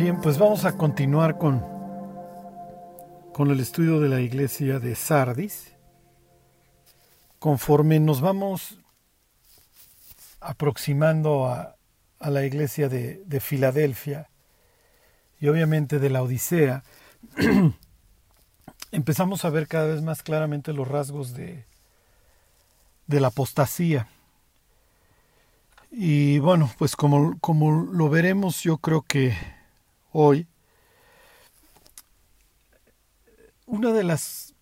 Bien, pues vamos a continuar con, con el estudio de la iglesia de Sardis. Conforme nos vamos aproximando a, a la iglesia de, de, Filadelfia y obviamente de la Odisea, empezamos a ver cada vez más claramente los rasgos de, de la apostasía. Y bueno, pues como, como lo veremos, yo creo que hoy, una de las,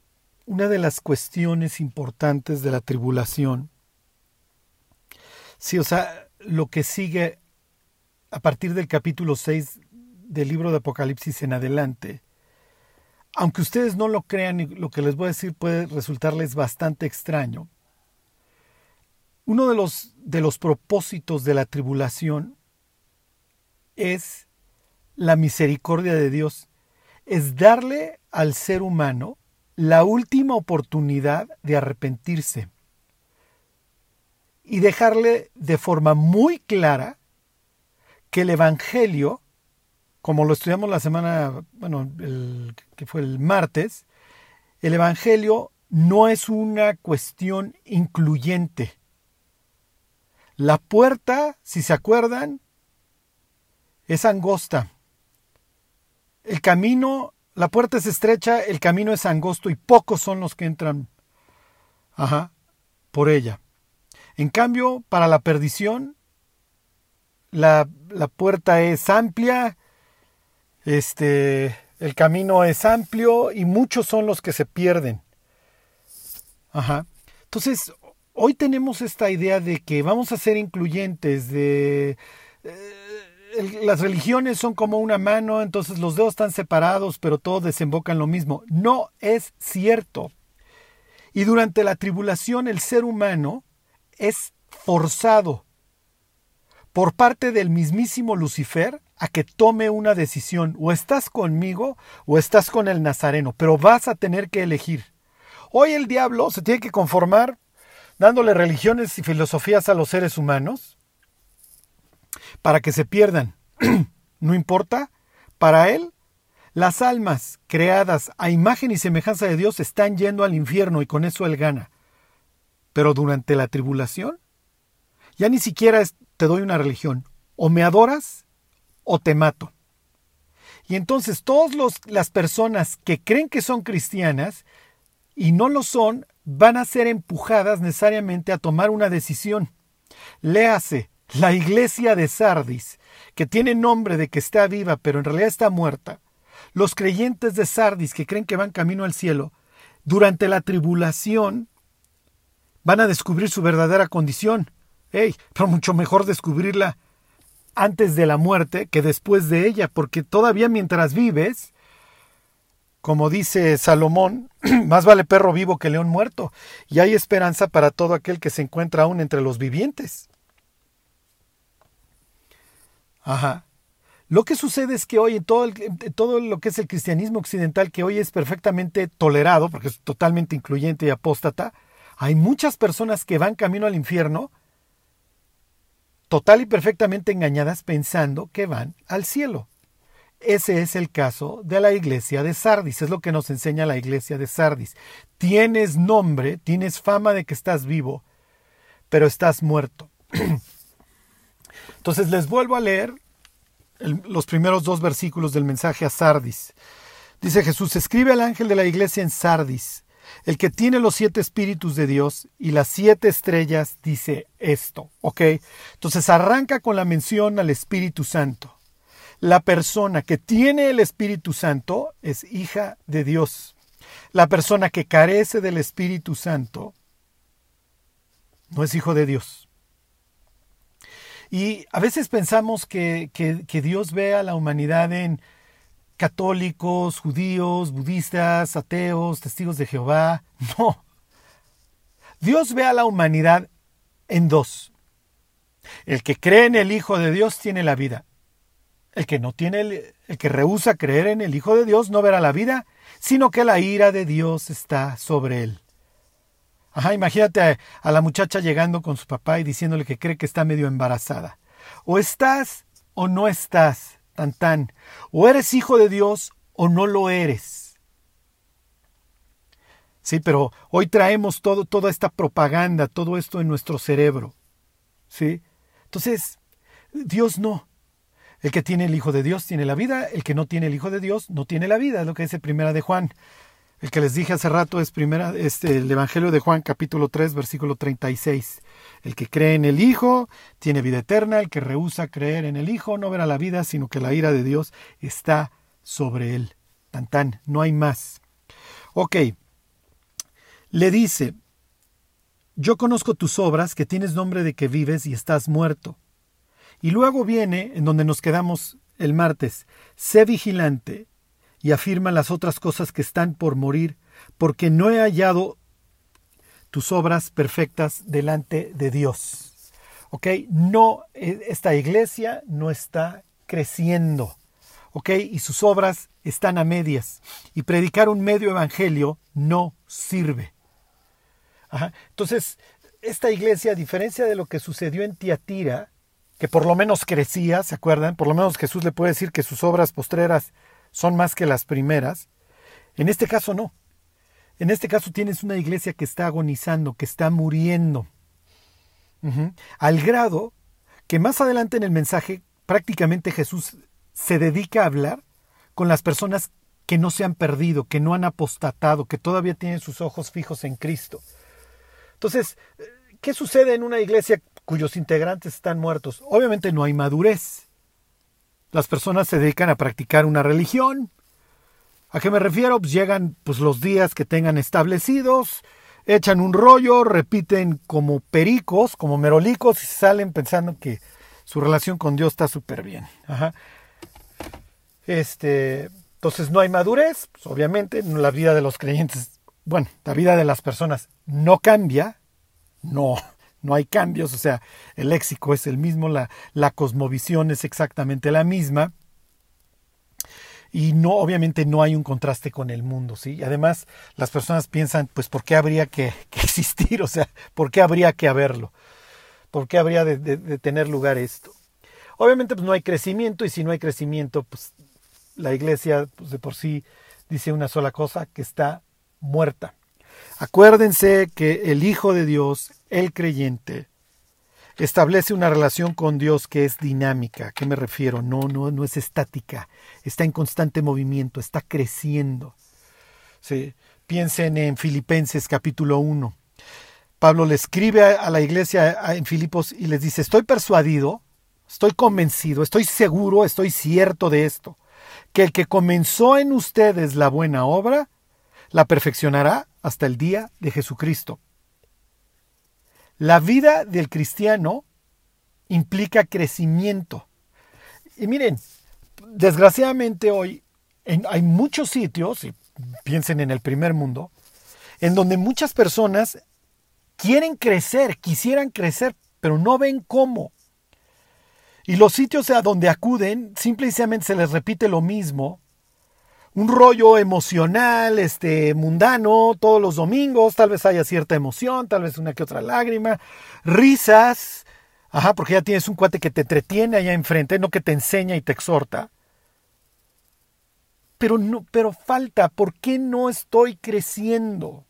una de las cuestiones importantes de la tribulación, sí, o sea, lo que sigue a partir del capítulo 6 del libro de Apocalipsis en adelante, aunque ustedes no lo crean y lo que les voy a decir puede resultarles bastante extraño, uno de los, de los propósitos de la tribulación es la misericordia de Dios es darle al ser humano la última oportunidad de arrepentirse y dejarle de forma muy clara que el Evangelio, como lo estudiamos la semana, bueno, el, que fue el martes, el Evangelio no es una cuestión incluyente. La puerta, si se acuerdan, es angosta. El camino, la puerta es estrecha, el camino es angosto y pocos son los que entran ajá, por ella. En cambio, para la perdición, la, la puerta es amplia, este, el camino es amplio y muchos son los que se pierden. Ajá. Entonces, hoy tenemos esta idea de que vamos a ser incluyentes, de... Eh, las religiones son como una mano, entonces los dedos están separados, pero todos desembocan lo mismo. No es cierto. Y durante la tribulación el ser humano es forzado por parte del mismísimo Lucifer a que tome una decisión. O estás conmigo o estás con el Nazareno, pero vas a tener que elegir. Hoy el diablo se tiene que conformar dándole religiones y filosofías a los seres humanos para que se pierdan. no importa, para él, las almas creadas a imagen y semejanza de Dios están yendo al infierno y con eso él gana. Pero durante la tribulación, ya ni siquiera te doy una religión. O me adoras o te mato. Y entonces todas las personas que creen que son cristianas y no lo son, van a ser empujadas necesariamente a tomar una decisión. Léase la iglesia de Sardis, que tiene nombre de que está viva, pero en realidad está muerta, los creyentes de Sardis que creen que van camino al cielo, durante la tribulación van a descubrir su verdadera condición. Pero mucho mejor descubrirla antes de la muerte que después de ella, porque todavía mientras vives, como dice Salomón, más vale perro vivo que león muerto, y hay esperanza para todo aquel que se encuentra aún entre los vivientes. Ajá. Lo que sucede es que hoy todo, todo lo que es el cristianismo occidental, que hoy es perfectamente tolerado, porque es totalmente incluyente y apóstata, hay muchas personas que van camino al infierno total y perfectamente engañadas pensando que van al cielo. Ese es el caso de la iglesia de Sardis, es lo que nos enseña la iglesia de Sardis. Tienes nombre, tienes fama de que estás vivo, pero estás muerto. Entonces les vuelvo a leer los primeros dos versículos del mensaje a Sardis. Dice Jesús, escribe al ángel de la iglesia en Sardis, el que tiene los siete espíritus de Dios y las siete estrellas, dice esto, ¿ok? Entonces arranca con la mención al Espíritu Santo. La persona que tiene el Espíritu Santo es hija de Dios. La persona que carece del Espíritu Santo no es hijo de Dios. Y a veces pensamos que, que, Dios ve a la humanidad en católicos, judíos, budistas, ateos, testigos de Jehová. No. Dios ve a la humanidad en dos. El que cree en el Hijo de Dios tiene la vida. El que no tiene el, el que rehúsa creer en el Hijo de Dios no verá la vida, sino que la ira de Dios está sobre él. Ajá, imagínate a, la muchacha llegando con su papá y diciéndole que cree que está medio embarazada. O estás o no estás. tan tan. O eres hijo de Dios o no lo eres. Sí, pero hoy traemos todo, toda esta propaganda, todo esto en nuestro cerebro. ¿Sí? Entonces, Dios no. El que tiene el Hijo de Dios tiene la vida, el que no tiene el Hijo de Dios no tiene la vida, es lo que dice Primera de Juan. El que les dije hace rato es primera, este, el Evangelio de Juan capítulo 3 versículo 36. El que cree en el Hijo tiene vida eterna, el que rehúsa creer en el Hijo no verá la vida, sino que la ira de Dios está sobre él. Tan tan, no hay más. Ok. Le dice, yo conozco tus obras, que tienes nombre de que vives y estás muerto. Y luego viene, en donde nos quedamos el martes, sé vigilante y afirma las otras cosas que están por morir, porque no he hallado tus obras perfectas delante de Dios. ¿Ok? No, e, esta iglesia no está creciendo. ¿Ok? Y sus obras están a medias. Y predicar un medio evangelio no sirve. Entonces, esta iglesia, a diferencia de lo que sucedió en Tiatira, que por lo menos crecía, ¿se acuerdan? Por lo menos Jesús le puede decir que sus obras postreras son más que las primeras. En este caso no. En este caso tienes una iglesia que está agonizando, que está muriendo. Al grado que más adelante en el mensaje prácticamente Jesús se dedica a hablar con las personas que no se han perdido, que no han apostatado, que todavía tienen sus ojos fijos en Cristo. Entonces, ¿qué sucede en una iglesia cuyos integrantes están muertos? Obviamente no hay madurez. Las personas se dedican a practicar una religión. ¿A qué me refiero? Pues llegan pues, los días que tengan establecidos, echan un rollo, repiten como pericos, como merolicos y salen pensando que su relación con Dios está súper bien. Este, entonces no hay madurez, pues, obviamente, la vida de los creyentes, bueno, la vida de las personas no cambia, no, no hay cambios, o sea, el léxico es el mismo, la, la cosmovisión es exactamente la misma. Y no, obviamente no hay un contraste con el mundo, ¿sí? Además las personas piensan, pues, ¿por qué habría que, existir? O sea, ¿por qué habría que haberlo? ¿Por qué habría de, tener lugar esto? Obviamente, pues no hay crecimiento y si no hay crecimiento, pues la iglesia, pues de por sí dice una sola cosa, que está muerta. Acuérdense que el Hijo de Dios, el creyente, establece una relación con Dios que es dinámica. ¿A qué me refiero? No, no, no es estática. Está en constante movimiento, está creciendo. Piensen en Filipenses capítulo 1. Pablo le escribe a la iglesia en Filipos y les dice, estoy persuadido, estoy convencido, estoy seguro, estoy cierto de esto, que el que comenzó en ustedes la buena obra, la perfeccionará hasta el día de Jesucristo. La vida del cristiano implica crecimiento. Y miren, desgraciadamente hoy hay muchos sitios, y piensen en el primer mundo, en donde muchas personas quieren crecer, quisieran crecer, pero no ven cómo. Y los sitios a donde acuden, simplemente se les repite lo mismo, un rollo emocional, este, mundano, todos los domingos, tal vez haya cierta emoción, tal vez una que otra lágrima, risas, ajá, porque ya tienes un cuate que te entretiene allá enfrente, no que te enseña y te exhorta. Pero no, pero falta, ¿por qué no estoy creciendo?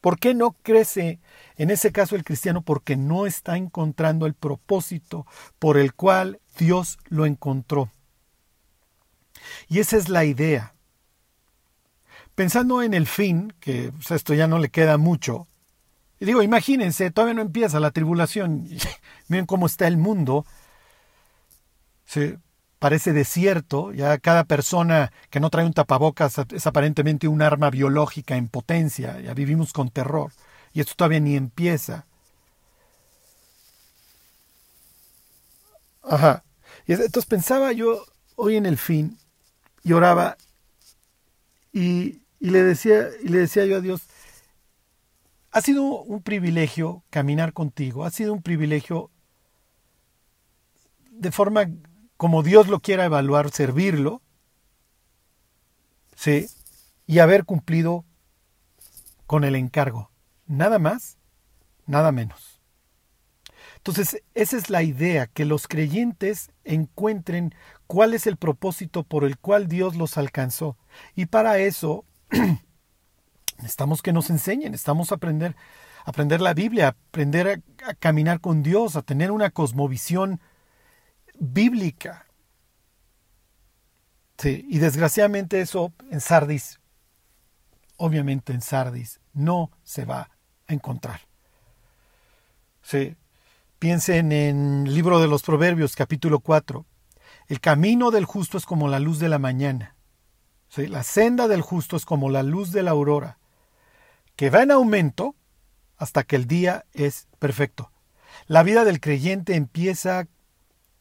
¿Por qué no crece en ese caso el cristiano? Porque no está encontrando el propósito por el cual Dios lo encontró. Y esa es la idea pensando en el fin, que esto ya no le queda mucho, y digo, imagínense, todavía no empieza la tribulación, miren cómo está el mundo, se parece desierto, ya cada persona que no trae un tapabocas es aparentemente un arma biológica en potencia, ya vivimos con terror, y esto todavía ni empieza. Ajá. Y entonces pensaba yo hoy en el fin y oraba y y le decía, y le decía yo a Dios, ha sido un privilegio caminar contigo, ha sido un privilegio de forma como Dios lo quiera evaluar, servirlo, ¿sí? y haber cumplido con el encargo. Nada más, nada menos. Entonces, esa es la idea, que los creyentes encuentren cuál es el propósito por el cual Dios los alcanzó. Y para eso necesitamos que nos enseñen, estamos a aprender, aprender la Biblia, aprender a, a caminar con Dios, a tener una cosmovisión bíblica. Sí, y desgraciadamente eso en Sardis, obviamente en Sardis, no se va a encontrar. Sí. Piensen en el libro de los Proverbios, capítulo 4. El camino del justo es como la luz de la mañana. ¿Sí? La senda del justo es como la luz de la aurora, que va en aumento hasta que el día es perfecto. La vida del creyente empieza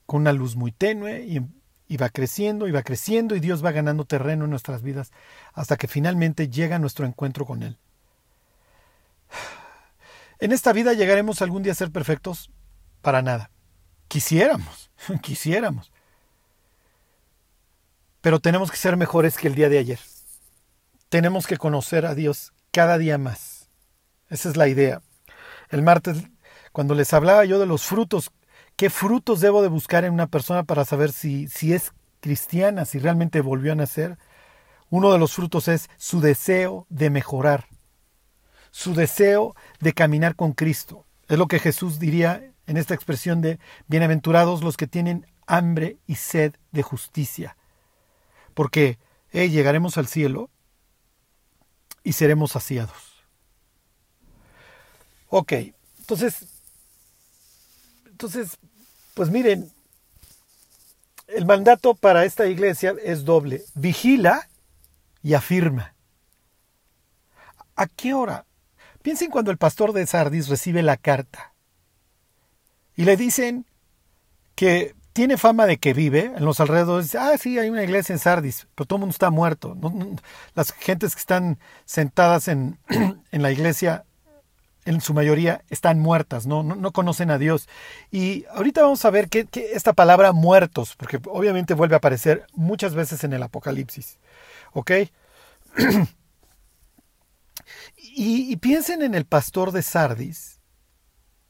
con una luz muy tenue y, y, va creciendo y va creciendo y Dios va ganando terreno en nuestras vidas hasta que finalmente llega nuestro encuentro con Él. ¿En esta vida llegaremos algún día a ser perfectos? Para nada. Quisiéramos, quisiéramos pero tenemos que ser mejores que el día de ayer. Tenemos que conocer a Dios cada día más. Esa es la idea. El martes, cuando les hablaba yo de los frutos, ¿qué frutos debo de buscar en una persona para saber si, si es cristiana, si realmente volvió a nacer? Uno de los frutos es su deseo de mejorar, su deseo de caminar con Cristo. Es lo que Jesús diría en esta expresión de bienaventurados los que tienen hambre y sed de justicia porque llegaremos al cielo y seremos saciados. Ok, entonces, entonces, pues miren, el mandato para esta iglesia es doble, vigila y afirma. ¿A qué hora? Piensen cuando el pastor de Sardis recibe la carta y le dicen que tiene fama de que vive en los alrededores. Ah, sí, hay una iglesia en Sardis, pero todo el mundo está muerto. las gentes que están sentadas en, en, la iglesia, en su mayoría, están muertas, ¿no? No, conocen a Dios. Y ahorita vamos a ver que, esta palabra muertos, porque obviamente vuelve a aparecer muchas veces en el Apocalipsis. ¿Ok? y, piensen en el pastor de Sardis.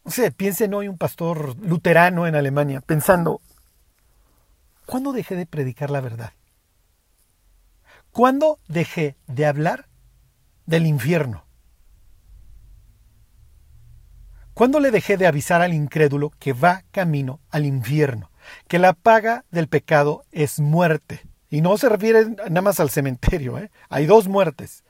O sea, piensen hoy un pastor luterano en Alemania, pensando, ¿Cuándo dejé de predicar la verdad? ¿Cuándo dejé de hablar del infierno? ¿Cuándo le dejé de avisar al incrédulo que va camino al infierno? Que la paga del pecado es muerte. Y no se refiere nada más al cementerio. ¿eh? Hay dos muertes.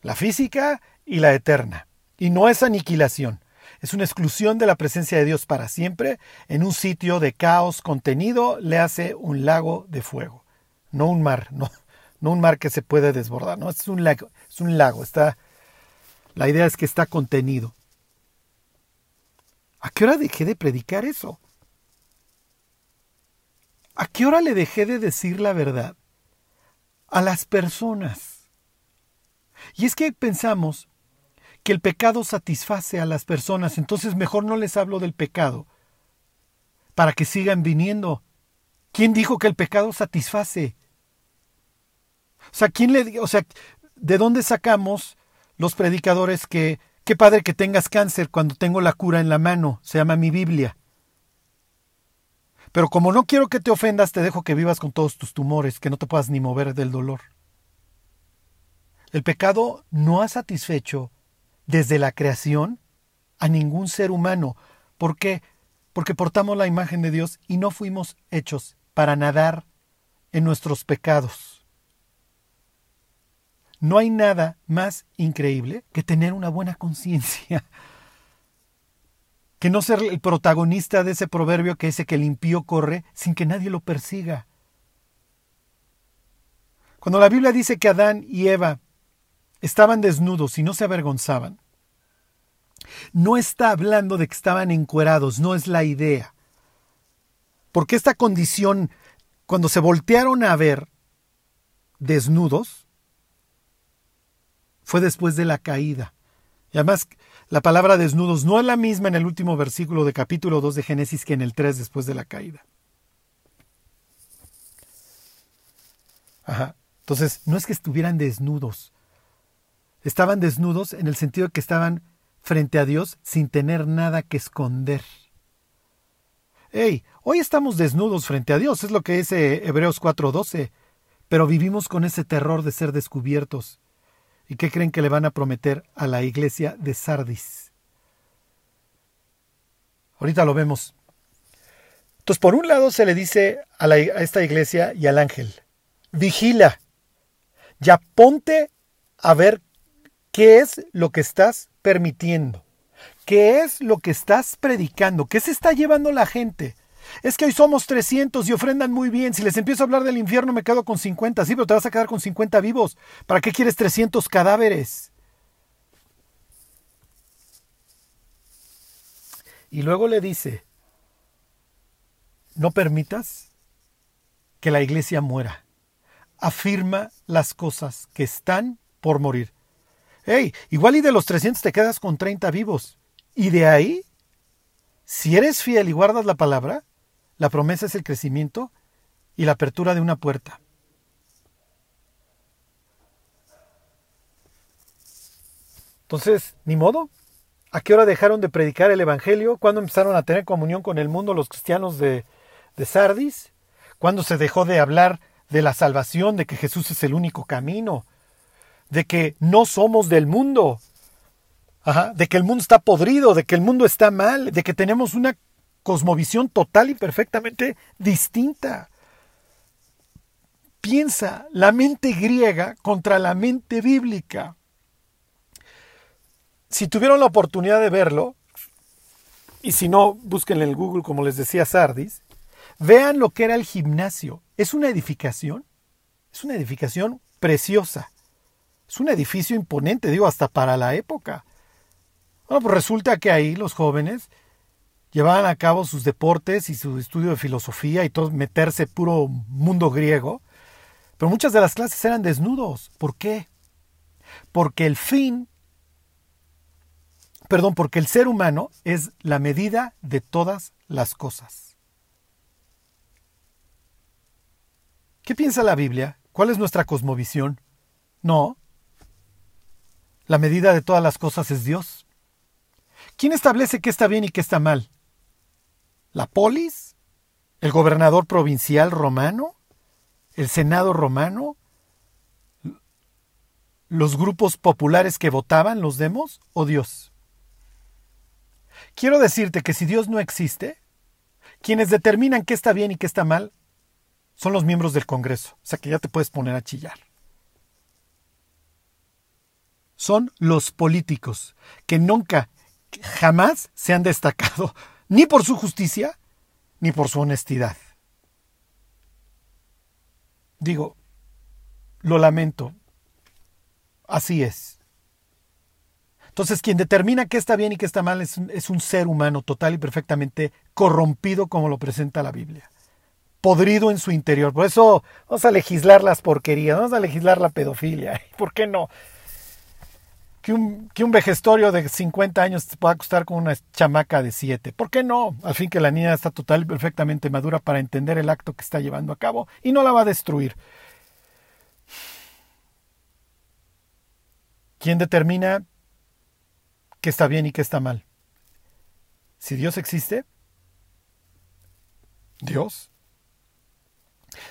La física y la eterna. Y no es aniquilación es una exclusión de la presencia de Dios para siempre en un sitio de caos contenido, le hace un lago de fuego, no un mar, no, un mar que se puede desbordar, no, es un lago, es un lago, está, la idea es que está contenido. ¿A qué hora dejé de predicar eso? ¿A qué hora le dejé de decir la verdad? A las personas. Y es que pensamos que el pecado satisface a las personas, entonces mejor no les hablo del pecado, para que sigan viniendo. ¿Quién dijo que el pecado satisface? O sea, ¿quién le, o sea, ¿de dónde sacamos los predicadores que qué padre que tengas cáncer cuando tengo la cura en la mano? Se llama mi Biblia. Pero como no quiero que te ofendas, te dejo que vivas con todos tus tumores, que no te puedas ni mover del dolor. El pecado no ha satisfecho desde la creación a ningún ser humano. ¿Por qué? Porque portamos la imagen de Dios y no fuimos hechos para nadar en nuestros pecados. No hay nada más increíble que tener una buena conciencia, que no ser el protagonista de ese proverbio que dice que el impío corre sin que nadie lo persiga. Cuando la Biblia dice que Adán y Eva estaban desnudos y no se avergonzaban. No está hablando de que estaban encuerados, no es la idea. Porque esta condición, cuando se voltearon a ver desnudos, fue después de la caída. Y además, la palabra desnudos no es la misma en el último versículo de capítulo 2 de Génesis que en el 3 después de la caída. Ajá. Entonces, no es que estuvieran desnudos, Estaban desnudos en el sentido de que estaban frente a Dios sin tener nada que esconder. Hey, hoy estamos desnudos frente a Dios, es lo que dice Hebreos 4:12, pero vivimos con ese terror de ser descubiertos. ¿Y qué creen que le van a prometer a la iglesia de Sardis? Ahorita lo vemos. Entonces, por un lado se le dice a, a esta iglesia y al ángel, vigila, ya ponte a ver qué es lo que estás permitiendo, qué es lo que estás predicando, qué se está llevando la gente. Es que hoy somos 300 y ofrendan muy bien. Si les empiezo a hablar del infierno me quedo con 50. Sí, pero te vas a quedar con 50 vivos. ¿Para qué quieres 300 cadáveres? Y luego le dice, no permitas que la iglesia muera. Afirma las cosas que están por morir. Hey, igual y de los 300 te quedas con 30 vivos. Y de ahí, si eres fiel y guardas la palabra, la promesa es el crecimiento y la apertura de una puerta. Entonces, ni modo. ¿A qué hora dejaron de predicar el Evangelio? ¿Cuándo empezaron a tener comunión con el mundo los cristianos de, de Sardis? ¿Cuándo se dejó de hablar de la salvación, de que Jesús es el único camino? De que no somos del mundo, de que el mundo está podrido, de que el mundo está mal, de que tenemos una cosmovisión total y perfectamente distinta. Piensa la mente griega contra la mente bíblica. Si tuvieron la oportunidad de verlo, y si no, búsquenlo en Google, como les decía Sardis, vean lo que era el gimnasio. Es una edificación, es una edificación preciosa. Es un edificio imponente, digo, hasta para la época. Bueno, pues resulta que ahí los jóvenes llevaban a cabo sus deportes y su estudio de filosofía y todo, meterse puro mundo griego. Pero muchas de las clases eran desnudos. ¿Por qué? Porque el fin, perdón, porque el ser humano es la medida de todas las cosas. ¿Qué piensa la Biblia? ¿Cuál es nuestra cosmovisión? No, la medida de todas las cosas es Dios. ¿Quién establece qué está bien y qué está mal? ¿La polis? ¿El gobernador provincial romano? ¿El senado romano? ¿Los grupos populares que votaban, los demos? ¿O Dios? Quiero decirte que si Dios no existe, quienes determinan qué está bien y qué está mal son los miembros del Congreso. O sea que ya te puedes poner a chillar son los políticos, que nunca, jamás se han destacado ni por su justicia ni por su honestidad. Digo, lo lamento, así es. Entonces, quien determina qué está bien y qué está mal es un, ser humano total y perfectamente corrompido como lo presenta la Biblia. Podrido en su interior. Por eso vamos a legislar las porquerías, vamos a legislar la pedofilia. ¿Por qué no? Que un, que un vejestorio de 50 años te pueda costar con una chamaca de 7. ¿Por qué no? Al fin que la niña está total y perfectamente madura para entender el acto que está llevando a cabo y no la va a destruir. ¿Quién determina qué está bien y qué está mal? Si Dios existe, Dios.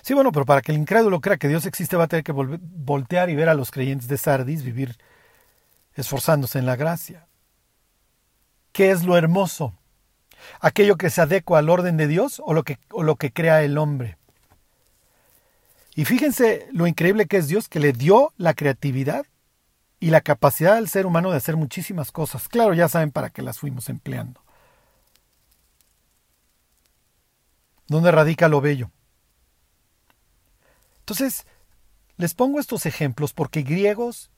Sí, bueno, pero para que el incrédulo crea que Dios existe va a tener que voltear y ver a los creyentes de Sardis vivir esforzándose en la gracia. ¿Qué es lo hermoso? ¿Aquello que se adecua al orden de Dios o lo que, o lo que crea el hombre? Y fíjense lo increíble que es Dios que le dio la creatividad y la capacidad al ser humano de hacer muchísimas cosas. Claro, ya saben para qué las fuimos empleando. ¿Dónde radica lo bello? Entonces, les pongo estos ejemplos porque griegos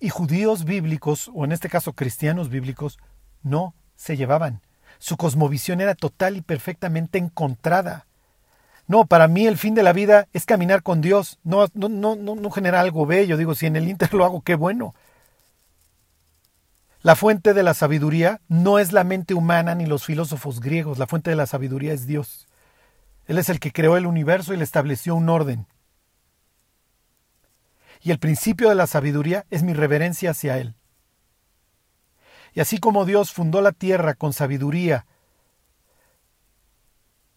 y judíos bíblicos, o en este caso cristianos bíblicos, no se llevaban. Su cosmovisión era total y perfectamente encontrada. No, para mí el fin de la vida es caminar con Dios, no, no, no, no, algo bello. Digo, si en el Inter lo hago, qué bueno. La fuente de la sabiduría no es la mente humana ni los filósofos griegos, la fuente de la sabiduría es Dios. Él es el que creó el universo y le estableció un orden y el principio de la sabiduría es mi reverencia hacia Él. Y así como Dios fundó la tierra con sabiduría,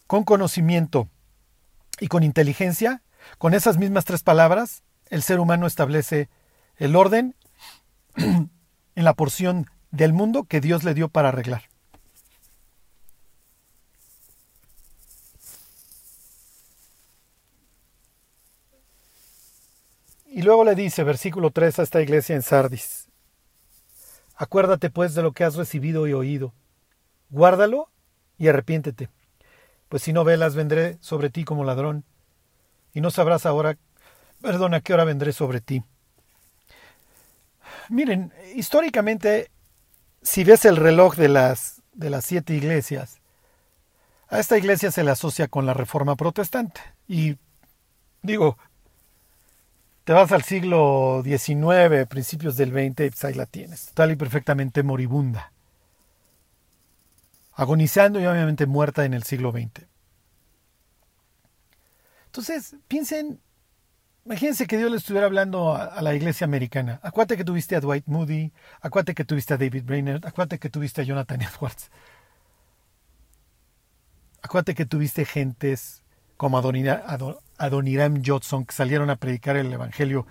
con conocimiento y con inteligencia, con esas mismas tres palabras, el ser humano establece el orden en la porción del mundo que Dios le dio para arreglar. Luego le dice, versículo 3, a esta iglesia en Sardis, acuérdate pues de lo que has recibido y oído, guárdalo y arrepiéntete, pues si no velas vendré sobre ti como ladrón, y no sabrás ahora, perdón, a qué hora vendré sobre ti. Miren, históricamente, si ves el reloj de las, de las siete iglesias, a esta iglesia se le asocia con la reforma protestante. Y digo, te vas al siglo XIX, principios del XX, pues ahí la tienes, tal y perfectamente moribunda. Agonizando y obviamente muerta en el siglo XX. Entonces, piensen, imagínense que Dios le estuviera hablando a, la iglesia americana. Acuérdate que tuviste a Dwight Moody, acuérdate que tuviste a David Brainerd, acuérdate que tuviste a Jonathan Edwards. Acuérdate que tuviste gentes como Adoniram Judson, que salieron a predicar el Evangelio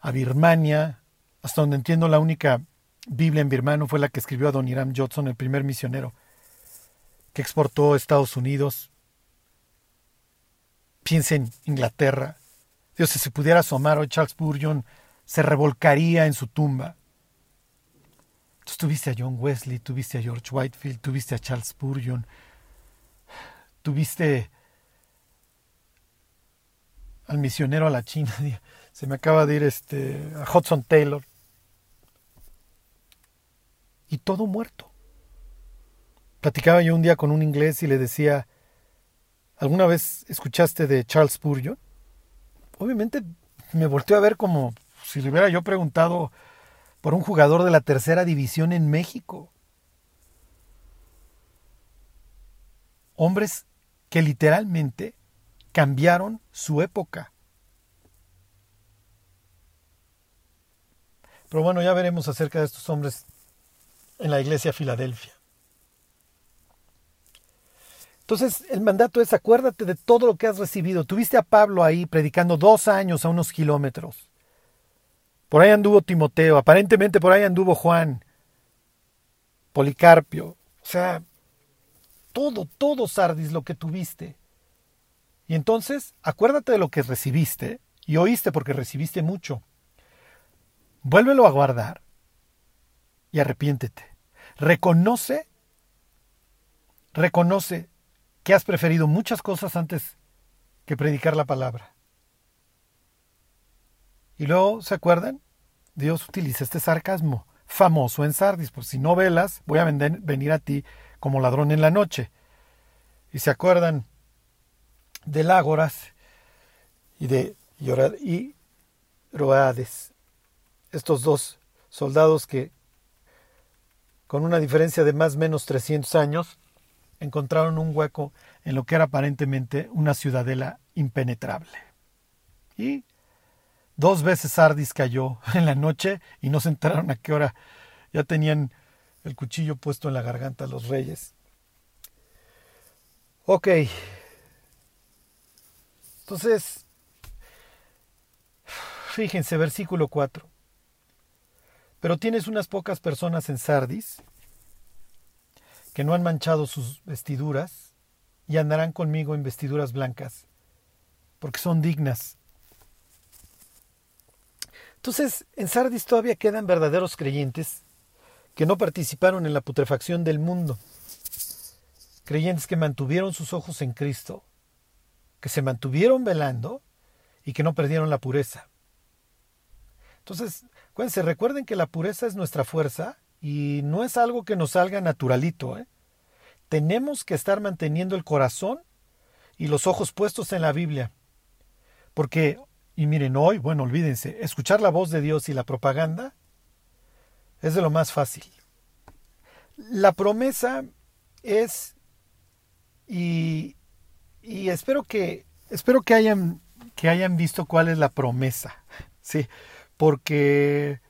a Birmania, hasta donde entiendo la única Biblia en birmano fue la que escribió Adoniram Judson, el primer misionero que exportó a Estados Unidos. Piensa en Inglaterra. Dios, si se pudiera asomar hoy Charles Spurgeon, se revolcaría en su tumba. Entonces tuviste a John Wesley, tuviste a George Whitefield, tuviste a Charles Spurgeon, tuviste al misionero a la China, se me acaba de ir este, a Hudson Taylor. Y todo muerto. Platicaba yo un día con un inglés y le decía, ¿alguna vez escuchaste de Charles Spurgeon? Obviamente me volteó a ver como si le hubiera yo preguntado por un jugador de la tercera división en México. Hombres que literalmente cambiaron su época. Pero bueno, ya veremos acerca de estos hombres en la iglesia Filadelfia. Entonces, el mandato es acuérdate de todo lo que has recibido. Tuviste a Pablo ahí predicando dos años a unos kilómetros. Por ahí anduvo Timoteo, aparentemente por ahí anduvo Juan, Policarpio. O sea, todo, todo, Sardis, lo que tuviste. Y entonces, acuérdate de lo que recibiste y oíste porque recibiste mucho. Vuélvelo a guardar y arrepiéntete. Reconoce, reconoce que has preferido muchas cosas antes que predicar la palabra. Y luego, ¿se acuerdan? Dios utiliza este sarcasmo famoso en Sardis, pues si no velas, voy a venir a ti como ladrón en la noche. Y se acuerdan de Ágoras y de y Roades, estos dos soldados que con una diferencia de más o menos 300 años encontraron un hueco en lo que era aparentemente una ciudadela impenetrable. Y dos veces Sardis cayó en la noche y no se enteraron a qué hora ya tenían el cuchillo puesto en la garganta los reyes. Ok. Entonces, fíjense, versículo 4. Pero tienes unas pocas personas en Sardis que no han manchado sus vestiduras y andarán conmigo en vestiduras blancas, porque son dignas. Entonces, en Sardis todavía quedan verdaderos creyentes que no participaron en la putrefacción del mundo. Creyentes que mantuvieron sus ojos en Cristo, que se mantuvieron velando y que no perdieron la pureza. Entonces, cuídense, recuerden que la pureza es nuestra fuerza y no es algo que nos salga naturalito. ¿eh? Tenemos que estar manteniendo el corazón y los ojos puestos en la Biblia. Porque, y miren, hoy, bueno, olvídense, escuchar la voz de Dios y la propaganda es de lo más fácil. La promesa es, y, y espero que, espero que hayan, que hayan visto cuál es la promesa, sí, porque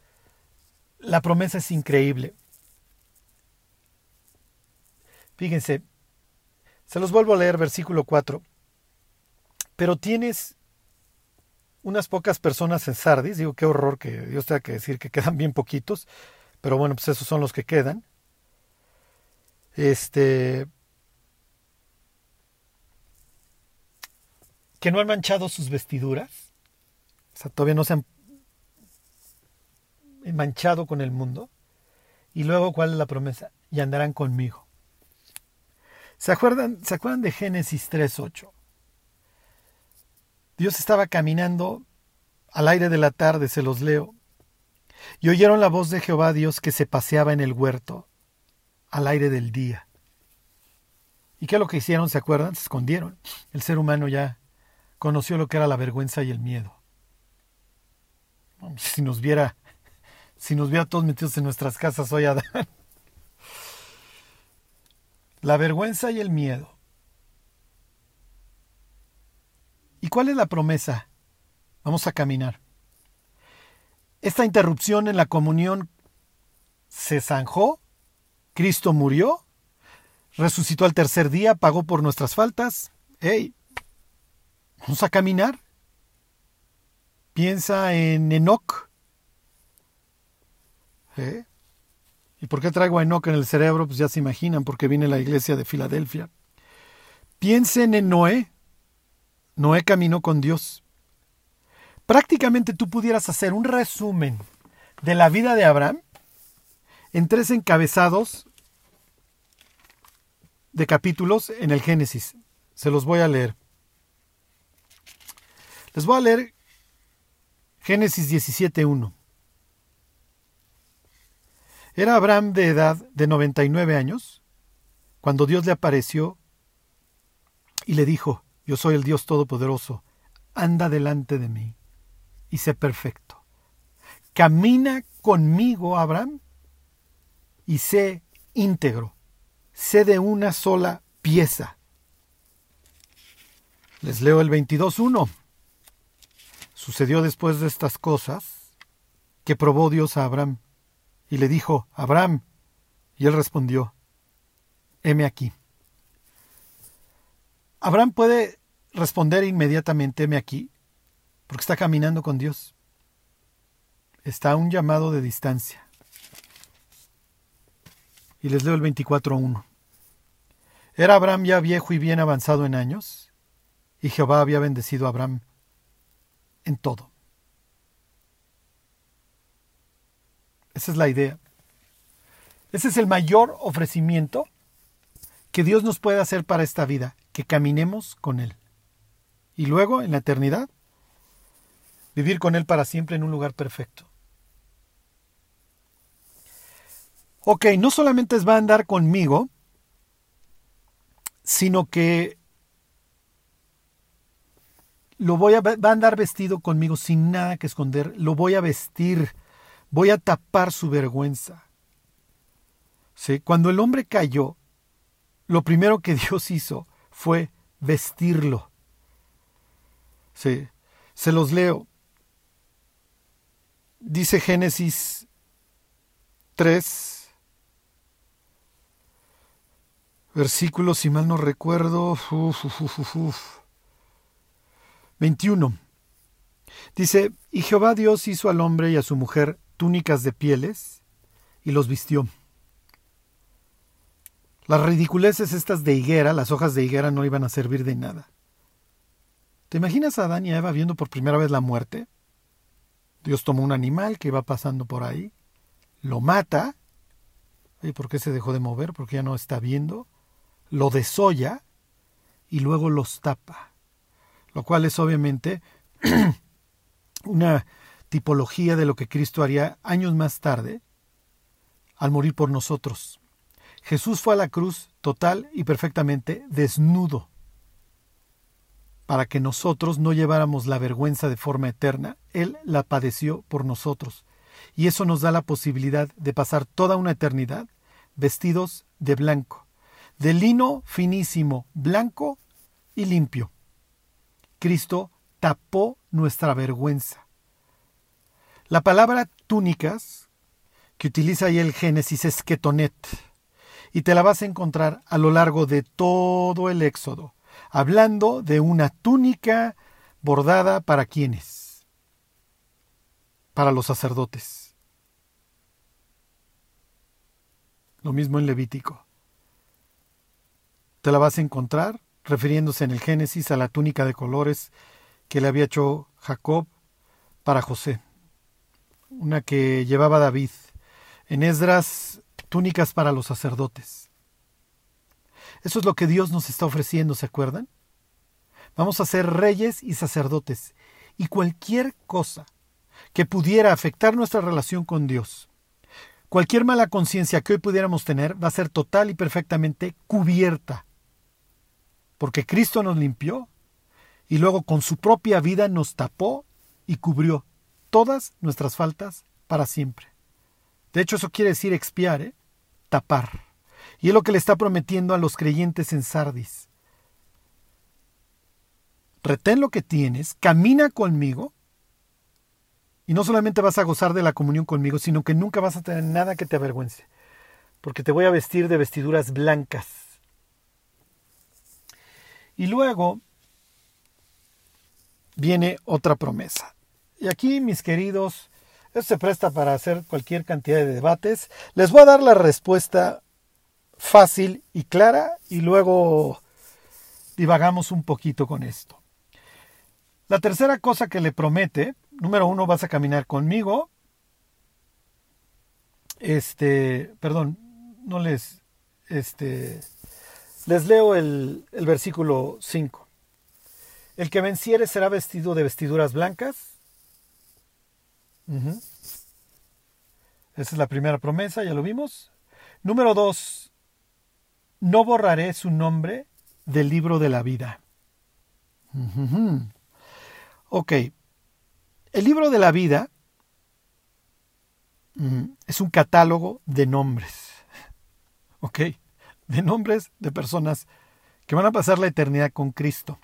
la promesa es increíble. Fíjense, Se los vuelvo a leer, versículo 4. Pero tienes unas pocas personas en Sardis, digo, qué horror que Dios tenga que decir que quedan bien poquitos, pero bueno, pues esos son los que quedan. Este, que no han manchado sus vestiduras, o sea, todavía no se han manchado con el mundo. Y luego, ¿cuál es la promesa? Y andarán conmigo. ¿Se acuerdan, ¿se acuerdan de Génesis 3.8? Dios estaba caminando al aire de la tarde, se los leo. Y oyeron la voz de Jehová Dios que se paseaba en el huerto al aire del día. ¿Y qué es lo que hicieron? ¿Se acuerdan? Se escondieron. El ser humano ya conoció lo que era la vergüenza y el miedo. Si nos viera, si nos viera todos metidos en nuestras casas hoy Adán. La vergüenza y el miedo. ¿Y cuál es la promesa? Vamos a caminar. Esta interrupción en la comunión se zanjó, Cristo murió, resucitó al tercer día, pagó por nuestras faltas. ¡Hey! Vamos a caminar. Piensa en Enoch. ¿Eh? ¿Y por qué traigo a Enoch en el cerebro? Pues ya se imaginan, porque viene la iglesia de Filadelfia. Piensen en Noé. Noé caminó con Dios. Prácticamente tú pudieras hacer un resumen de la vida de Abraham en tres encabezados de capítulos en el Génesis. Se los voy a leer. Les voy a leer Génesis 17.1. Era Abraham de edad de 99 años cuando Dios le apareció y le dijo, yo soy el Dios Todopoderoso, anda delante de mí y sé perfecto. Camina conmigo, Abraham, y sé íntegro, sé de una sola pieza. Les leo el 22.1. Sucedió después de estas cosas que probó Dios a Abraham y le dijo, Abraham, y él respondió, heme aquí. Abraham puede responder inmediatamente, heme aquí, porque está caminando con Dios. Está a un llamado de distancia. Y les leo el 24.1. Era Abraham ya viejo y bien avanzado en años, y Jehová había bendecido a Abraham en todo. Esa es la idea. Ese es el mayor ofrecimiento que Dios nos puede hacer para esta vida, que caminemos con Él. Y luego, en la eternidad, vivir con Él para siempre en un lugar perfecto. Ok, no solamente va a andar conmigo, sino que lo voy a, va a andar vestido conmigo sin nada que esconder, lo voy a vestir, voy a tapar su vergüenza. ¿Sí? Cuando el hombre cayó, lo primero que Dios hizo fue vestirlo. ¿Sí? Se los leo. Dice Génesis 3, versículo, si mal no recuerdo, 21. Dice, y Jehová Dios hizo al hombre y a su mujer túnicas de pieles y los vistió. Las ridiculeces estas de higuera, las hojas de higuera no iban a servir de nada. ¿Te imaginas a Adán y a Eva viendo por primera vez la muerte? Dios tomó un animal que iba pasando por ahí, lo mata. ¿Y por qué se dejó de mover? Porque ya no está viendo. Lo desolla y luego los tapa lo cual es obviamente una tipología de lo que Cristo haría años más tarde al morir por nosotros. Jesús fue a la cruz total y perfectamente desnudo para que nosotros no lleváramos la vergüenza de forma eterna. Él la padeció por nosotros. Y eso nos da la posibilidad de pasar toda una eternidad vestidos de blanco, de lino finísimo, blanco y limpio. Cristo tapó nuestra vergüenza. La palabra túnicas que utiliza ahí el Génesis es ketonet y te la vas a encontrar a lo largo de todo el Éxodo, hablando de una túnica bordada para quienes? Para los sacerdotes. Lo mismo en Levítico. Te la vas a encontrar refiriéndose en el Génesis a la túnica de colores que le había hecho Jacob para José, una que llevaba David. En Esdras, túnicas para los sacerdotes. Eso es lo que Dios nos está ofreciendo, ¿se acuerdan? Vamos a ser reyes y sacerdotes. Y cualquier cosa que pudiera afectar nuestra relación con Dios, cualquier mala conciencia que hoy pudiéramos tener, va a ser total y perfectamente cubierta. Porque Cristo nos limpió y luego con su propia vida nos tapó y cubrió todas nuestras faltas para siempre. De hecho, eso quiere decir expiar, ¿eh? tapar. Y es lo que le está prometiendo a los creyentes en Sardis. Retén lo que tienes, camina conmigo, y no solamente vas a gozar de la comunión conmigo, sino que nunca vas a tener nada que te avergüence, porque te voy a vestir de vestiduras blancas. Y luego viene otra promesa. Y aquí, mis queridos, esto se presta para hacer cualquier cantidad de debates. Les voy a dar la respuesta fácil y clara y luego divagamos un poquito con esto. La tercera cosa que le promete, número uno, vas a caminar conmigo. Este, perdón, no les, este, les leo el, versículo 5. El que venciere será vestido de vestiduras blancas esa es la primera promesa, ya lo vimos. Número dos, no borraré su nombre del libro de la vida. Ok, el libro de la vida es un catálogo de nombres. Ok, de nombres de personas que van a pasar la eternidad con Cristo.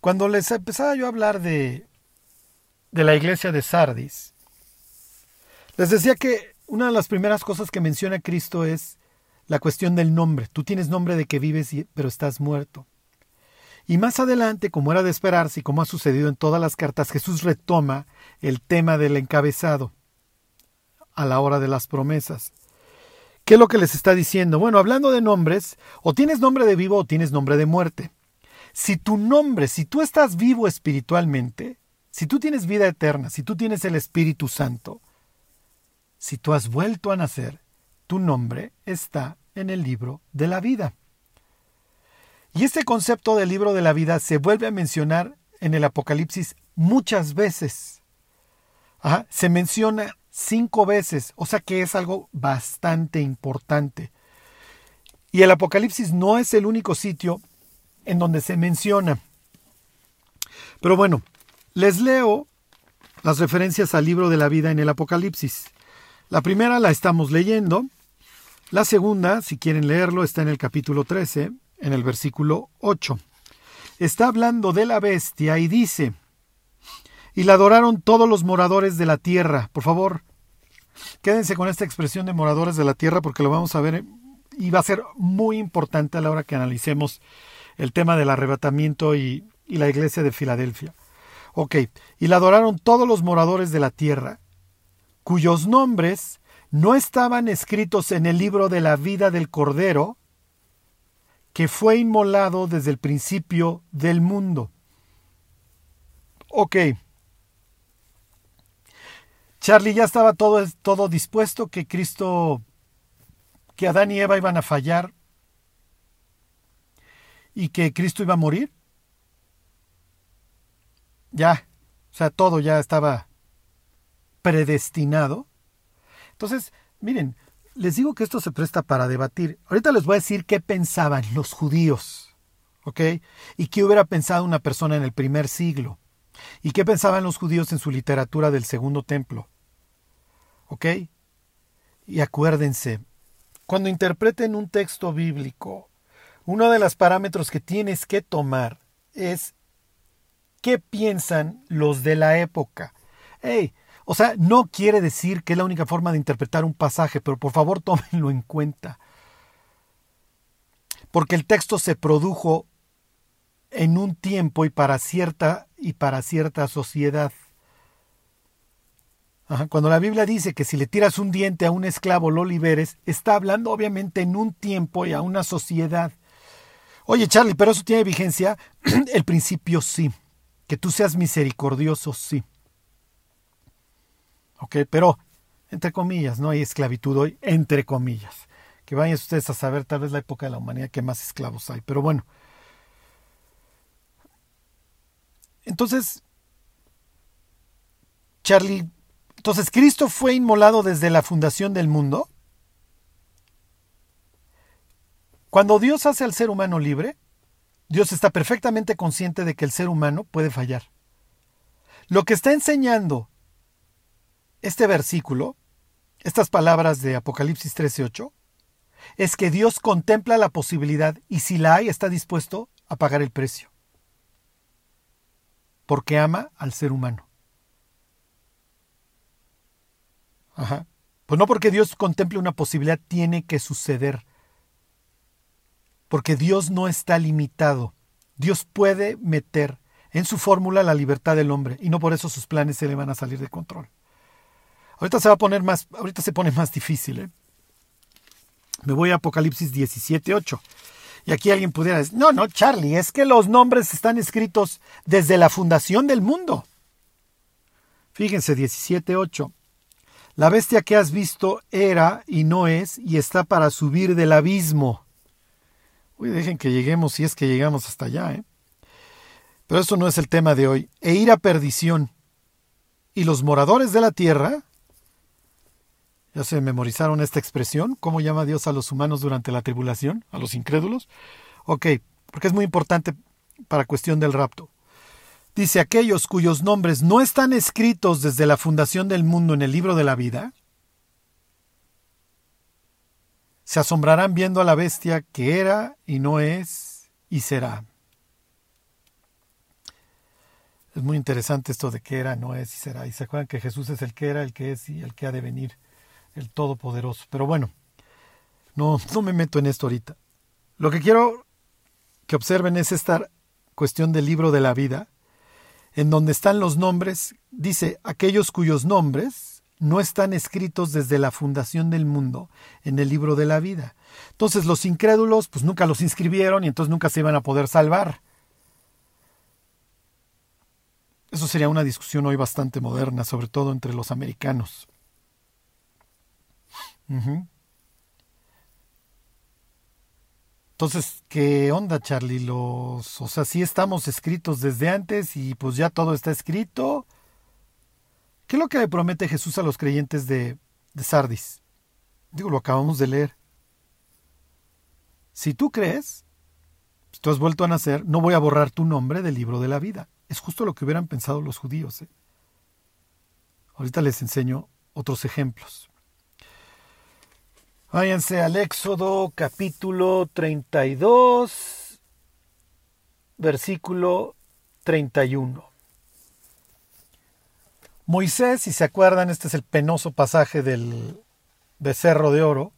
Cuando les empezaba yo a hablar de de la iglesia de Sardis. Les decía que una de las primeras cosas que menciona Cristo es la cuestión del nombre. Tú tienes nombre de que vives, pero estás muerto. Y más adelante, como era de esperarse y como ha sucedido en todas las cartas, Jesús retoma el tema del encabezado a la hora de las promesas. ¿Qué es lo que les está diciendo? Bueno, hablando de nombres, o tienes nombre de vivo o tienes nombre de muerte. Si tu nombre, si tú estás vivo espiritualmente, si tú tienes vida eterna, si tú tienes el Espíritu Santo, si tú has vuelto a nacer, tu nombre está en el libro de la vida. Y este concepto del libro de la vida se vuelve a mencionar en el Apocalipsis muchas veces. se menciona cinco veces, o sea que es algo bastante importante. Y el Apocalipsis no es el único sitio en donde se menciona. Pero bueno, les leo las referencias al libro de la vida en el Apocalipsis. La primera la estamos leyendo. La segunda, si quieren leerlo, está en el capítulo 13, en el versículo 8. Está hablando de la bestia y dice, y la adoraron todos los moradores de la tierra. Por favor, quédense con esta expresión de moradores de la tierra porque lo vamos a ver y va a ser muy importante a la hora que analicemos el tema del arrebatamiento y, la iglesia de Filadelfia. Ok, y la adoraron todos los moradores de la tierra, cuyos nombres no estaban escritos en el libro de la vida del Cordero, que fue inmolado desde el principio del mundo. Ok. Charlie, ya estaba todo, todo dispuesto que Cristo, que Adán y Eva iban a fallar y que Cristo iba a morir. Ya, o sea, todo ya estaba predestinado. Entonces, miren, les digo que esto se presta para debatir. Ahorita les voy a decir qué pensaban los judíos, ¿ok? Y qué hubiera pensado una persona en el primer siglo. Y qué pensaban los judíos en su literatura del segundo templo. ¿Ok? Y acuérdense, cuando interpreten un texto bíblico, uno de los parámetros que tienes que tomar es qué piensan los de la época. Hey, O sea, no quiere decir que es la única forma de interpretar un pasaje, pero por favor tómenlo en cuenta. Porque el texto se produjo en un tiempo y para cierta y para cierta sociedad. Cuando la Biblia dice que si le tiras un diente a un esclavo lo liberes, está hablando obviamente en un tiempo y a una sociedad. Oye, Charlie, pero eso tiene vigencia. el principio sí. Que tú seas misericordioso, sí. Ok, pero entre comillas, no hay esclavitud hoy, entre comillas. Que vayan ustedes a saber tal vez la época de la humanidad que más esclavos hay. Pero bueno. Entonces, Charlie, entonces Cristo fue inmolado desde la fundación del mundo. Cuando Dios hace al ser humano libre, Dios está perfectamente consciente de que el ser humano puede fallar. Lo que está enseñando este versículo, estas palabras de Apocalipsis 13:8, es que Dios contempla la posibilidad y si la hay está dispuesto a pagar el precio. Porque ama al ser humano. Ajá. Pues no porque Dios contemple una posibilidad tiene que suceder. Porque Dios no está limitado. Dios puede meter en su fórmula la libertad del hombre y no por eso sus planes se le van a salir de control. Ahorita se va a poner más, ahorita se pone más difícil. ¿eh? Me voy a Apocalipsis 17, 8. Y aquí alguien pudiera decir, no, no, Charlie, es que los nombres están escritos desde la fundación del mundo. Fíjense, 17, 8. La bestia que has visto era y no es y está para subir del abismo. Uy, dejen que lleguemos si es que llegamos hasta allá, ¿eh? Pero eso no es el tema de hoy. E ir a perdición. Y los moradores de la tierra ¿Ya se memorizaron esta expresión? ¿Cómo llama Dios a los humanos durante la tribulación? ¿A los incrédulos? Ok, porque es muy importante para cuestión del rapto. Dice, aquellos cuyos nombres no están escritos desde la fundación del mundo en el libro de la vida, se asombrarán viendo a la bestia que era y no es y será. Es muy interesante esto de que era, no es y será. Y se acuerdan que Jesús es el que era, el que es y el que ha de venir el Todopoderoso. Pero bueno, no, no me meto en esto ahorita. Lo que quiero que observen es esta cuestión del libro de la vida, en donde están los nombres, dice, aquellos cuyos nombres no están escritos desde la fundación del mundo en el libro de la vida. Entonces los incrédulos pues nunca los inscribieron y entonces nunca se iban a poder salvar. Eso sería una discusión hoy bastante moderna, sobre todo entre los americanos. Entonces, ¿qué onda, Charlie? Los, o sea, sí estamos escritos desde antes y pues ya todo está escrito. ¿Qué es lo que le promete Jesús a los creyentes de, de Sardis? Digo, lo acabamos de leer. Si tú crees, si tú has vuelto a nacer, no voy a borrar tu nombre del libro de la vida. Es justo lo que hubieran pensado los judíos. ¿eh? Ahorita les enseño otros ejemplos. Váyanse al Éxodo capítulo 32, versículo 31. Moisés, si se acuerdan, este es el penoso pasaje del becerro de oro,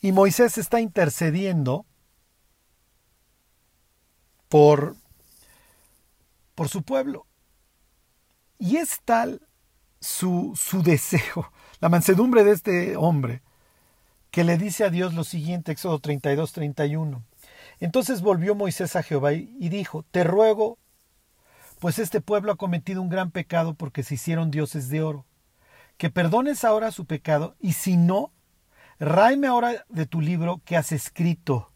y Moisés está intercediendo por, por su pueblo. Y es tal su, su deseo, la mansedumbre de este hombre, que le dice a Dios lo siguiente, Éxodo 32, 31. Entonces volvió Moisés a Jehová y dijo, Te ruego, pues este pueblo ha cometido un gran pecado porque se hicieron dioses de oro, que perdones ahora su pecado, y si no, raime ahora de tu libro que has escrito.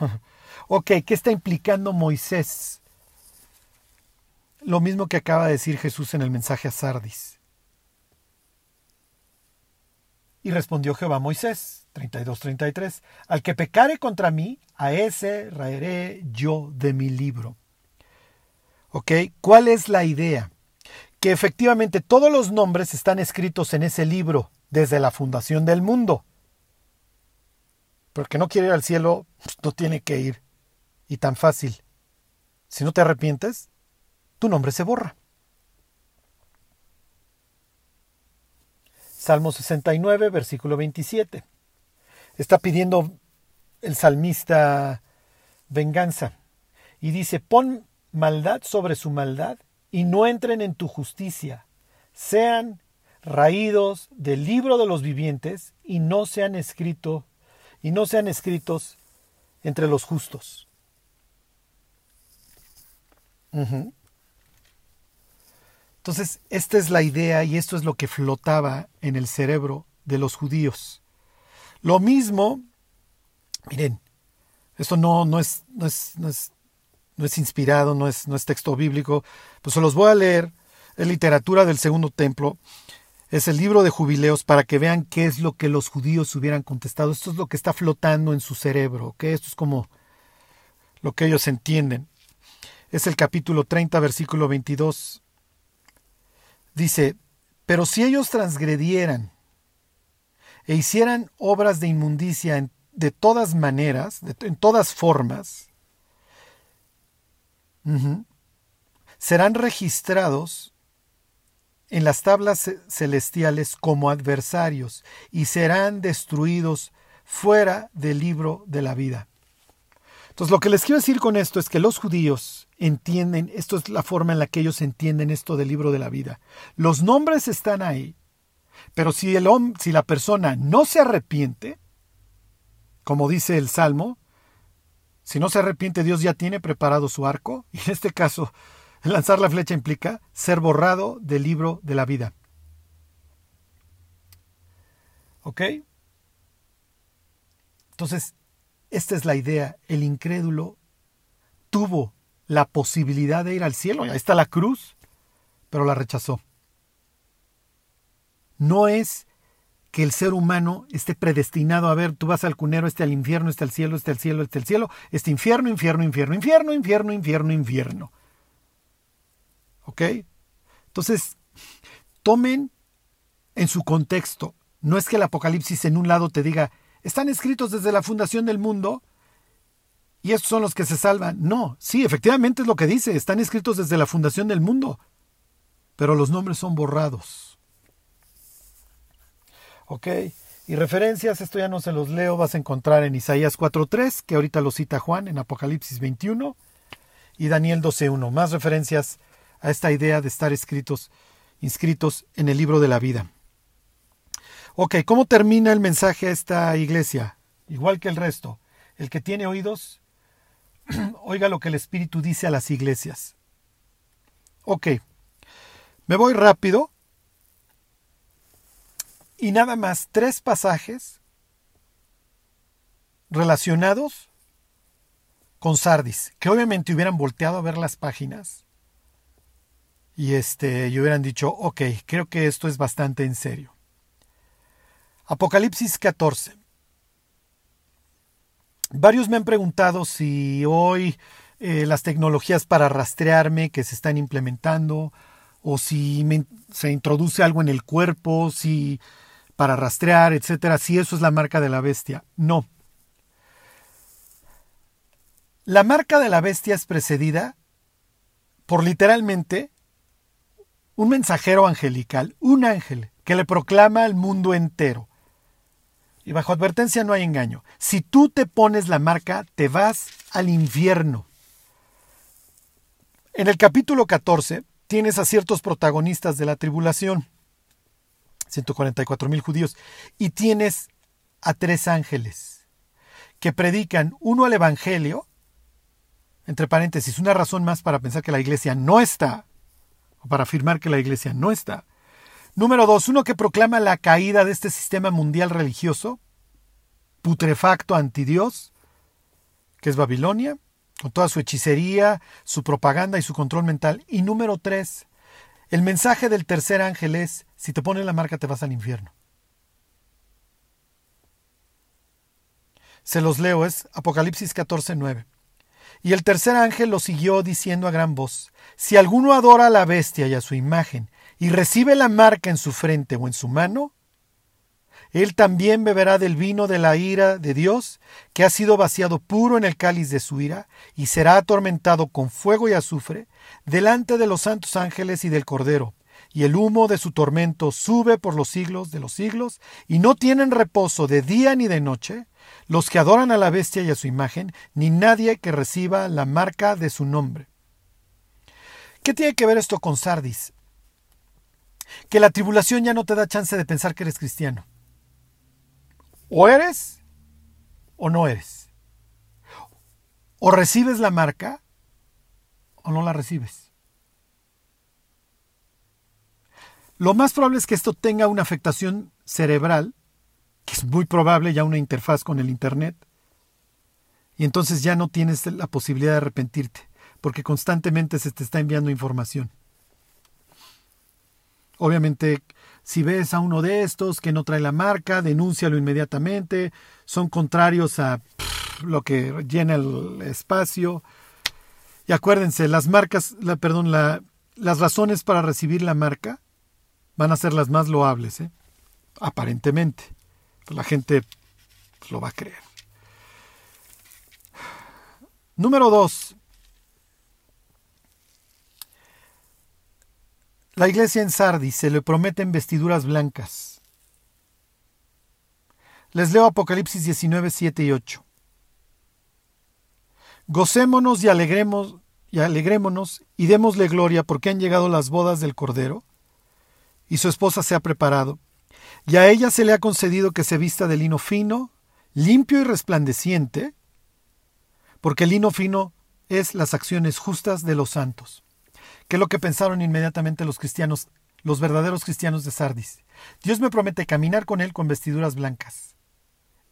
ok, ¿qué está implicando Moisés? Lo mismo que acaba de decir Jesús en el mensaje a Sardis. Y respondió Jehová a Moisés, 32-33. Al que pecare contra mí, a ese raeré yo de mi libro. ¿Ok? ¿Cuál es la idea? Que efectivamente todos los nombres están escritos en ese libro desde la fundación del mundo. Porque no quiere ir al cielo, pues, no tiene que ir. Y tan fácil. Si no te arrepientes, tu nombre se borra. Salmo 69, versículo 27. Está pidiendo el salmista venganza y dice, pon maldad sobre su maldad y no entren en tu justicia, sean raídos del libro de los vivientes y no sean escrito y no sean escritos entre los justos. Entonces, esta es la idea y esto es lo que flotaba en el cerebro de los judíos. Lo mismo, miren, esto no, no, es, no, es, no, es, no es inspirado, no es, no es texto bíblico, pues se los voy a leer, es literatura del segundo templo, es el libro de jubileos para que vean qué es lo que los judíos hubieran contestado. Esto es lo que está flotando en su cerebro, que esto es como lo que ellos entienden. Es el capítulo 30, versículo 22. Dice, pero si ellos transgredieran e hicieran obras de inmundicia de todas maneras, en todas formas, serán registrados en las tablas celestiales como adversarios y serán destruidos fuera del libro de la vida. Entonces lo que les quiero decir con esto es que los judíos entienden, esto es la forma en la que ellos entienden esto del libro de la vida. Los nombres están ahí, pero si, el, si la persona no se arrepiente, como dice el Salmo, si no se arrepiente Dios ya tiene preparado su arco, y en este caso Lanzar la flecha implica ser borrado del libro de la vida. ¿Ok? Entonces, esta es la idea. El incrédulo tuvo la posibilidad de ir al cielo. Ahí está la cruz, pero la rechazó. No es que el ser humano esté predestinado a ver, tú vas al cunero, este al infierno, este al cielo, este al cielo, este al cielo, este infierno, infierno, infierno, infierno, infierno, infierno, infierno. ¿Ok? Entonces, tomen en su contexto. No es que el Apocalipsis en un lado te diga, están escritos desde la fundación del mundo y estos son los que se salvan. No, sí, efectivamente es lo que dice, están escritos desde la fundación del mundo, pero los nombres son borrados. ¿Ok? Y referencias, esto ya no se los leo, vas a encontrar en Isaías 4.3, que ahorita lo cita Juan en Apocalipsis 21, y Daniel 12.1. Más referencias a esta idea de estar escritos, inscritos en el libro de la vida. Ok, ¿cómo termina el mensaje a esta iglesia? Igual que el resto. El que tiene oídos, oiga lo que el Espíritu dice a las iglesias. Ok, me voy rápido. Y nada más tres pasajes relacionados con Sardis, que obviamente hubieran volteado a ver las páginas y este, y hubieran dicho, ok, creo que esto es bastante en serio. Apocalipsis 14. Varios me han preguntado si hoy eh, las tecnologías para rastrearme que se están implementando, o si se introduce algo en el cuerpo, si para rastrear, etcétera, si eso es la marca de la bestia. No. La marca de la bestia es precedida por literalmente un mensajero angelical, un ángel que le proclama al mundo entero. Y bajo advertencia no hay engaño. Si tú te pones la marca, te vas al infierno. En el capítulo 14 tienes a ciertos protagonistas de la tribulación, 144 mil judíos, y tienes a tres ángeles que predican uno al Evangelio, entre paréntesis, una razón más para pensar que la iglesia no está o para afirmar que la Iglesia no está. Número dos, uno que proclama la caída de este sistema mundial religioso, putrefacto anti Dios, que es Babilonia, con toda su hechicería, su propaganda y su control mental. Y número tres, el mensaje del tercer ángel es, si te pones la marca te vas al infierno. Se los leo, es Apocalipsis 14, 9. Y el tercer ángel lo siguió diciendo a gran voz, Si alguno adora a la bestia y a su imagen, y recibe la marca en su frente o en su mano, él también beberá del vino de la ira de Dios, que ha sido vaciado puro en el cáliz de su ira, y será atormentado con fuego y azufre, delante de los santos ángeles y del Cordero, y el humo de su tormento sube por los siglos de los siglos, y no tienen reposo de día ni de noche, los que adoran a la bestia y a su imagen, ni nadie que reciba la marca de su nombre. ¿Qué tiene que ver esto con Sardis? Que la tribulación ya no te da chance de pensar que eres cristiano. O eres o no eres. O recibes la marca o no la recibes. Lo más probable es que esto tenga una afectación cerebral, que es muy probable ya una interfaz con el Internet, y entonces ya no tienes la posibilidad de arrepentirte, porque constantemente se te está enviando información. Obviamente, si ves a uno de estos que no trae la marca, denúncialo inmediatamente, son contrarios a lo que llena el espacio. Y acuérdense, las marcas, la, perdón, la, las razones para recibir la marca van a ser las más loables, ¿eh? aparentemente. Pues la gente pues, lo va a creer. Número dos. La iglesia en Sardis se le prometen vestiduras blancas. Les leo Apocalipsis 19, 7 y 8. Gocémonos y alegremos y alegrémonos y démosle gloria porque han llegado las bodas del Cordero y su esposa se ha preparado, y a ella se le ha concedido que se vista de lino fino, limpio y resplandeciente, porque el lino fino es las acciones justas de los santos. ¿Qué es lo que pensaron inmediatamente los cristianos, los verdaderos cristianos de Sardis? Dios me promete caminar con él con vestiduras blancas.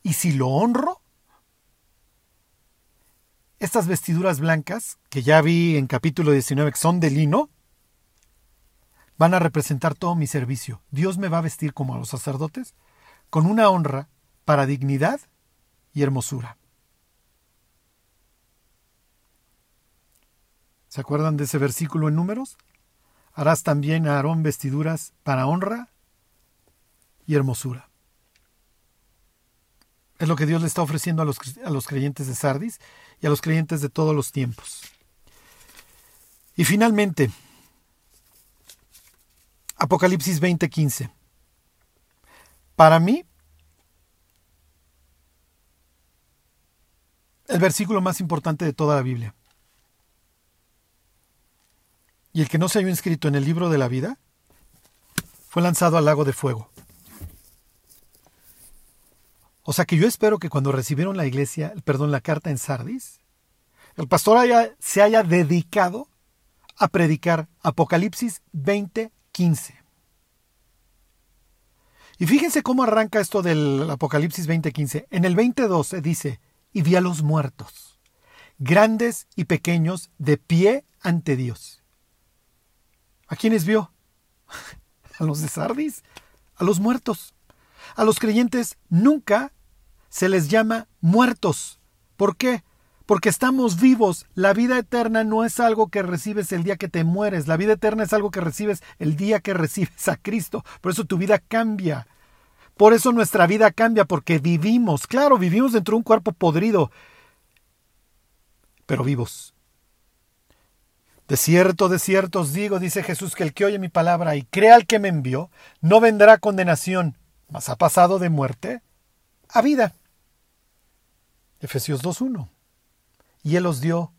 ¿Y si lo honro? Estas vestiduras blancas, que ya vi en capítulo 19 que son de lino, van a representar todo mi servicio. Dios me va a vestir como a los sacerdotes, con una honra para dignidad y hermosura. ¿Se acuerdan de ese versículo en números? Harás también a Aarón vestiduras para honra y hermosura. Es lo que Dios le está ofreciendo a los, a los creyentes de Sardis y a los creyentes de todos los tiempos. Y finalmente, Apocalipsis 20:15. Para mí, el versículo más importante de toda la Biblia. Y el que no se haya inscrito en el libro de la vida fue lanzado al lago de fuego. O sea que yo espero que cuando recibieron la iglesia, perdón, la carta en Sardis, el pastor se haya dedicado a predicar Apocalipsis 20, 15. Y fíjense cómo arranca esto del Apocalipsis 20:15. En el 20:12 dice, y vi a los muertos, grandes y pequeños, de pie ante Dios. ¿A quiénes vio? a los de Sardis, a los muertos. A los creyentes nunca se les llama muertos. ¿Por qué? porque estamos vivos. La vida eterna no es algo que recibes el día que te mueres, la vida eterna es algo que recibes el día que recibes a Cristo. Por eso tu vida cambia. Por eso nuestra vida cambia, porque vivimos. Claro, vivimos dentro de un cuerpo podrido, pero vivos. De cierto, de cierto os digo, dice Jesús, que el que oye mi palabra y crea al que me envió, no vendrá condenación, mas ha pasado de muerte a vida. Efesios 2.1 y Él os dio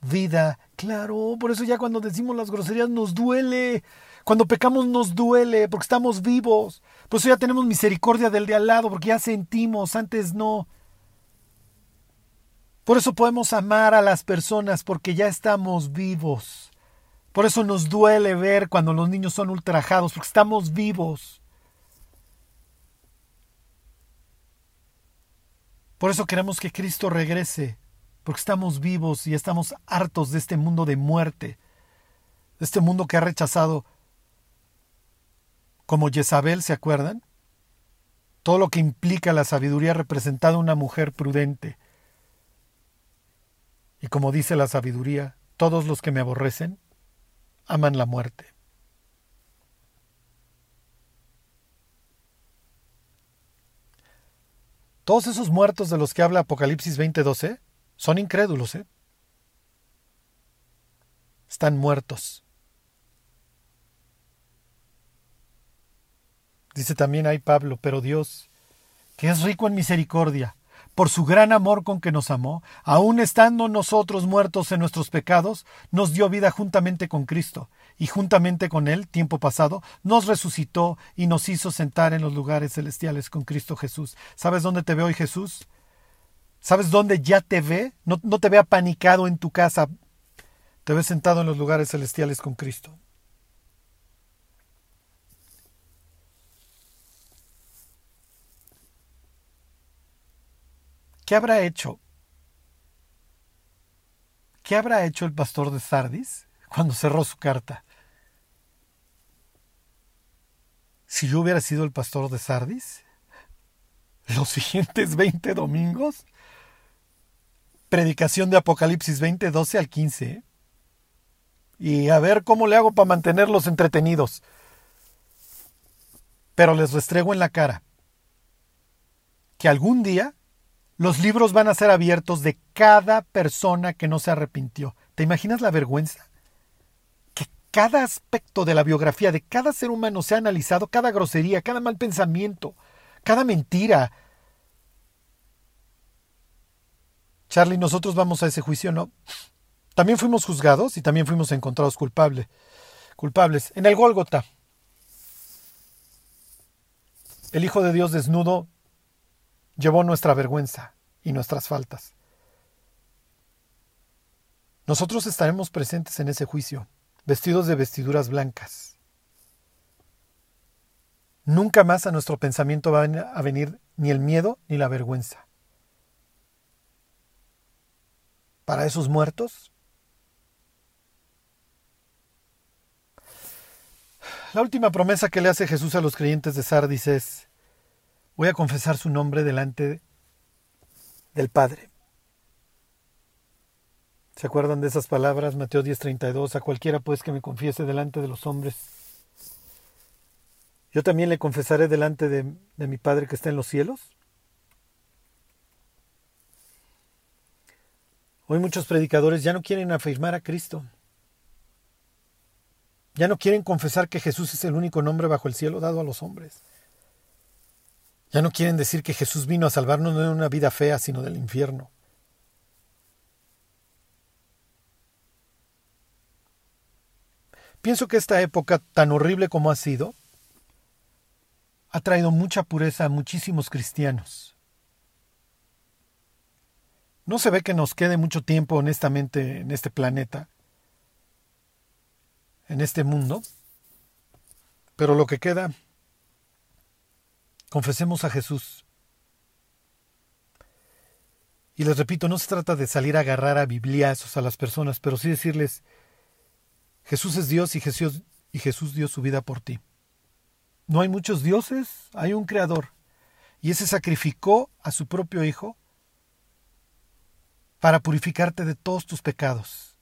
vida. Claro, por eso ya cuando decimos las groserías nos duele. Cuando pecamos nos duele porque estamos vivos. Por eso ya tenemos misericordia del de al lado porque ya sentimos, antes no. Por eso podemos amar a las personas porque ya estamos vivos. Por eso nos duele ver cuando los niños son ultrajados porque estamos vivos. Por eso queremos que Cristo regrese porque estamos vivos y estamos hartos de este mundo de muerte, de este mundo que ha rechazado, como Jezabel, ¿se acuerdan? Todo lo que implica la sabiduría representada una mujer prudente. Y como dice la sabiduría, todos los que me aborrecen aman la muerte. Todos esos muertos de los que habla Apocalipsis 20:12 son incrédulos, ¿eh? Están muertos. Dice también ahí Pablo, pero Dios, que es rico en misericordia, por su gran amor con que nos amó, aun estando nosotros muertos en nuestros pecados, nos dio vida juntamente con Cristo, y juntamente con Él, tiempo pasado, nos resucitó y nos hizo sentar en los lugares celestiales con Cristo Jesús. ¿Sabes dónde te ve hoy Jesús? ¿Sabes dónde ya te ve? No, no te ve apanicado en tu casa, te ve sentado en los lugares celestiales con Cristo. ¿Qué habrá hecho? ¿Qué habrá hecho el pastor de Sardis cuando cerró su carta? Si yo hubiera sido el pastor de Sardis, los siguientes 20 domingos, predicación de Apocalipsis 20, 12 al 15, y a ver cómo le hago para mantenerlos entretenidos. Pero les restrego en la cara que algún día los libros van a ser abiertos de cada persona que no se arrepintió. ¿Te imaginas la vergüenza? Cada aspecto de la biografía de cada ser humano sea analizado, cada grosería, cada mal pensamiento, cada mentira. Charlie, nosotros vamos a ese juicio, ¿no? También fuimos juzgados y también fuimos encontrados culpables. Culpables. En el Gólgota. El Hijo de Dios desnudo llevó nuestra vergüenza y nuestras faltas. Nosotros estaremos presentes en ese juicio, vestidos de vestiduras blancas. Nunca más a nuestro pensamiento va a venir ni el miedo ni la vergüenza. Para esos muertos, la última promesa que le hace Jesús a los creyentes de Sardis es, voy a confesar su nombre delante del Padre. ¿Se acuerdan de esas palabras? Mateo 10:32, a cualquiera pues que me confiese delante de los hombres. Yo también le confesaré delante de, de mi Padre que está en los cielos. Hoy muchos predicadores ya no quieren afirmar a Cristo. Ya no quieren confesar que Jesús es el único nombre bajo el cielo dado a los hombres. Ya no quieren decir que Jesús vino a salvarnos no de una vida fea, sino del infierno. Pienso que esta época, tan horrible como ha sido, ha traído mucha pureza a muchísimos cristianos. No se ve que nos quede mucho tiempo, honestamente, en este planeta, en este mundo, pero lo que queda Confesemos a Jesús. Y les repito, no se trata de salir a agarrar a bibliazos a las personas, pero sí decirles, Jesús es Dios y Jesús, y Jesús dio su vida por ti. No hay muchos dioses, hay un creador. Y ese sacrificó a su propio Hijo para purificarte de todos tus pecados.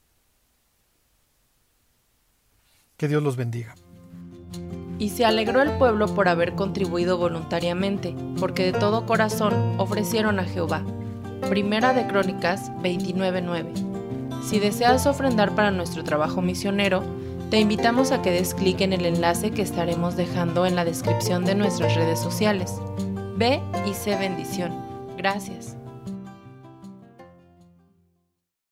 Que Dios los bendiga. Y se alegró el pueblo por haber contribuido voluntariamente, porque de todo corazón ofrecieron a Jehová. Primera de Crónicas 29:9. Si deseas ofrendar para nuestro trabajo misionero, te invitamos a que des clic en el enlace que estaremos dejando en la descripción de nuestras redes sociales. Ve y sé bendición. Gracias.